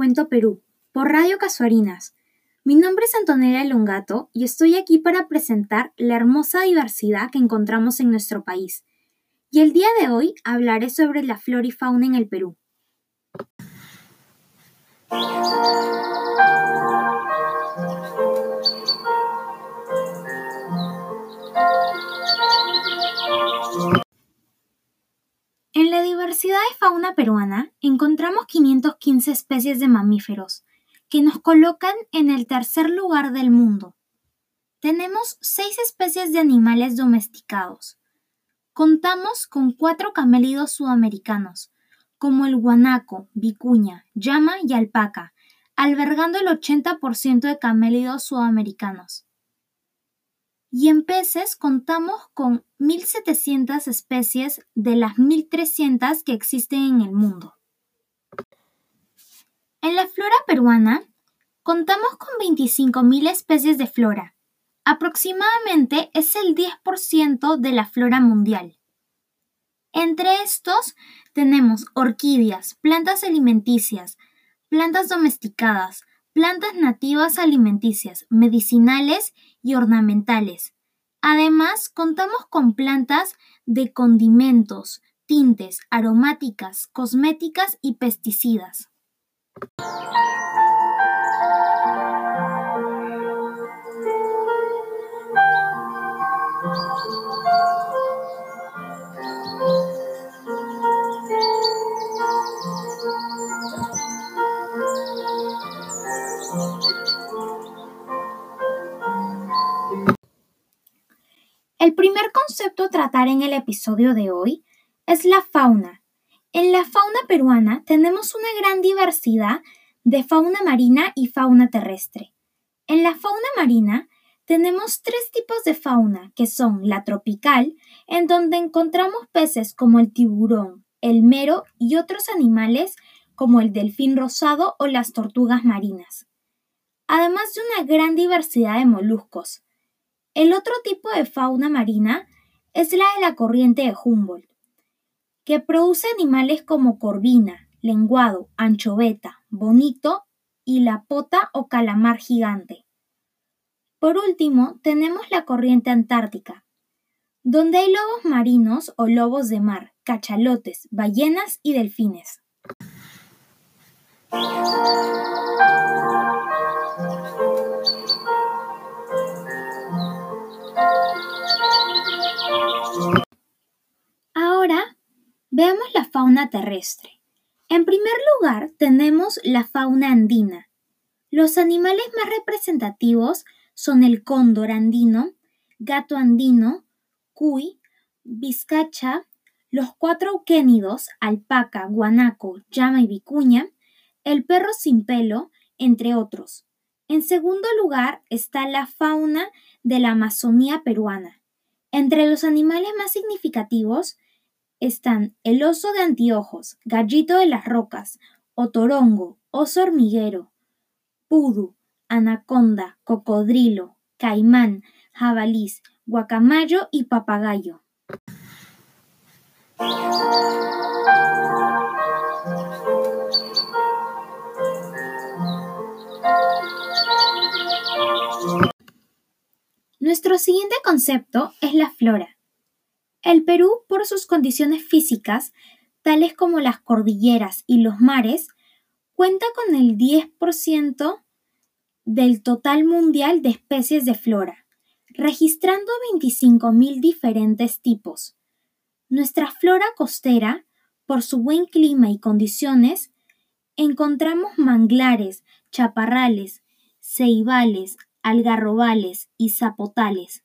Cuento Perú, por Radio Casuarinas. Mi nombre es Antonella Longato y estoy aquí para presentar la hermosa diversidad que encontramos en nuestro país. Y el día de hoy hablaré sobre la flora y fauna en el Perú. Diversidad de fauna peruana encontramos 515 especies de mamíferos, que nos colocan en el tercer lugar del mundo. Tenemos seis especies de animales domesticados. Contamos con cuatro camélidos sudamericanos, como el guanaco, vicuña, llama y alpaca, albergando el 80% de camélidos sudamericanos. Y en peces contamos con 1.700 especies de las 1.300 que existen en el mundo. En la flora peruana contamos con 25.000 especies de flora. Aproximadamente es el 10% de la flora mundial. Entre estos tenemos orquídeas, plantas alimenticias, plantas domesticadas, plantas nativas alimenticias, medicinales y ornamentales. Además, contamos con plantas de condimentos, tintes, aromáticas, cosméticas y pesticidas. Tratar en el episodio de hoy es la fauna. En la fauna peruana tenemos una gran diversidad de fauna marina y fauna terrestre. En la fauna marina tenemos tres tipos de fauna, que son la tropical, en donde encontramos peces como el tiburón, el mero y otros animales como el delfín rosado o las tortugas marinas. Además de una gran diversidad de moluscos. El otro tipo de fauna marina es la de la corriente de Humboldt, que produce animales como corvina, lenguado, anchoveta, bonito y la pota o calamar gigante. Por último, tenemos la corriente antártica, donde hay lobos marinos o lobos de mar, cachalotes, ballenas y delfines. Veamos la fauna terrestre. En primer lugar tenemos la fauna andina. Los animales más representativos son el cóndor andino, gato andino, cuy, vizcacha, los cuatro auquénidos, alpaca, guanaco, llama y vicuña, el perro sin pelo, entre otros. En segundo lugar está la fauna de la Amazonía peruana. Entre los animales más significativos están el oso de anteojos, gallito de las rocas, otorongo, oso hormiguero, pudu, anaconda, cocodrilo, caimán, jabalís, guacamayo y papagayo. Nuestro siguiente concepto es la flora. El Perú, por sus condiciones físicas, tales como las cordilleras y los mares, cuenta con el 10% del total mundial de especies de flora, registrando 25.000 diferentes tipos. Nuestra flora costera, por su buen clima y condiciones, encontramos manglares, chaparrales, ceibales, algarrobales y zapotales.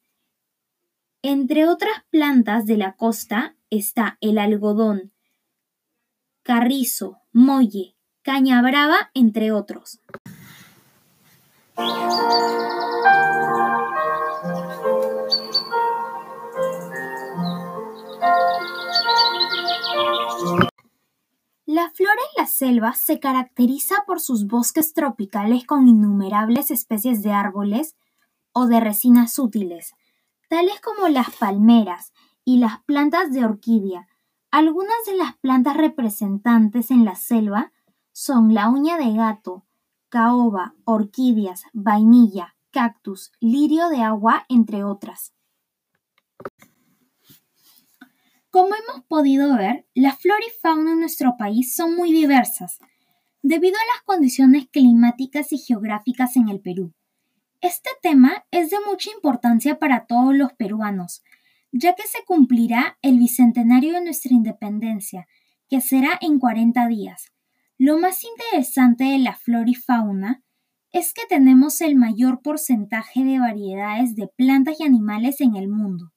Entre otras plantas de la costa está el algodón, carrizo, molle, caña brava, entre otros. La flora en la selva se caracteriza por sus bosques tropicales con innumerables especies de árboles o de resinas útiles, tales como las palmeras y las plantas de orquídea. Algunas de las plantas representantes en la selva son la uña de gato, caoba, orquídeas, vainilla, cactus, lirio de agua, entre otras. Como hemos podido ver, la flora y fauna en nuestro país son muy diversas, debido a las condiciones climáticas y geográficas en el Perú. Este tema es de mucha importancia para todos los peruanos, ya que se cumplirá el bicentenario de nuestra independencia, que será en 40 días. Lo más interesante de la flora y fauna es que tenemos el mayor porcentaje de variedades de plantas y animales en el mundo.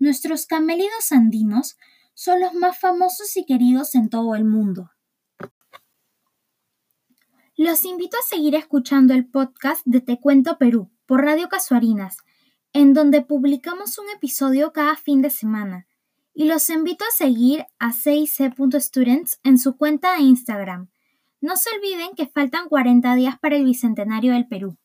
Nuestros camélidos andinos son los más famosos y queridos en todo el mundo. Los invito a seguir escuchando el podcast de Te Cuento Perú por Radio Casuarinas, en donde publicamos un episodio cada fin de semana. Y los invito a seguir a 6c.students en su cuenta de Instagram. No se olviden que faltan 40 días para el Bicentenario del Perú.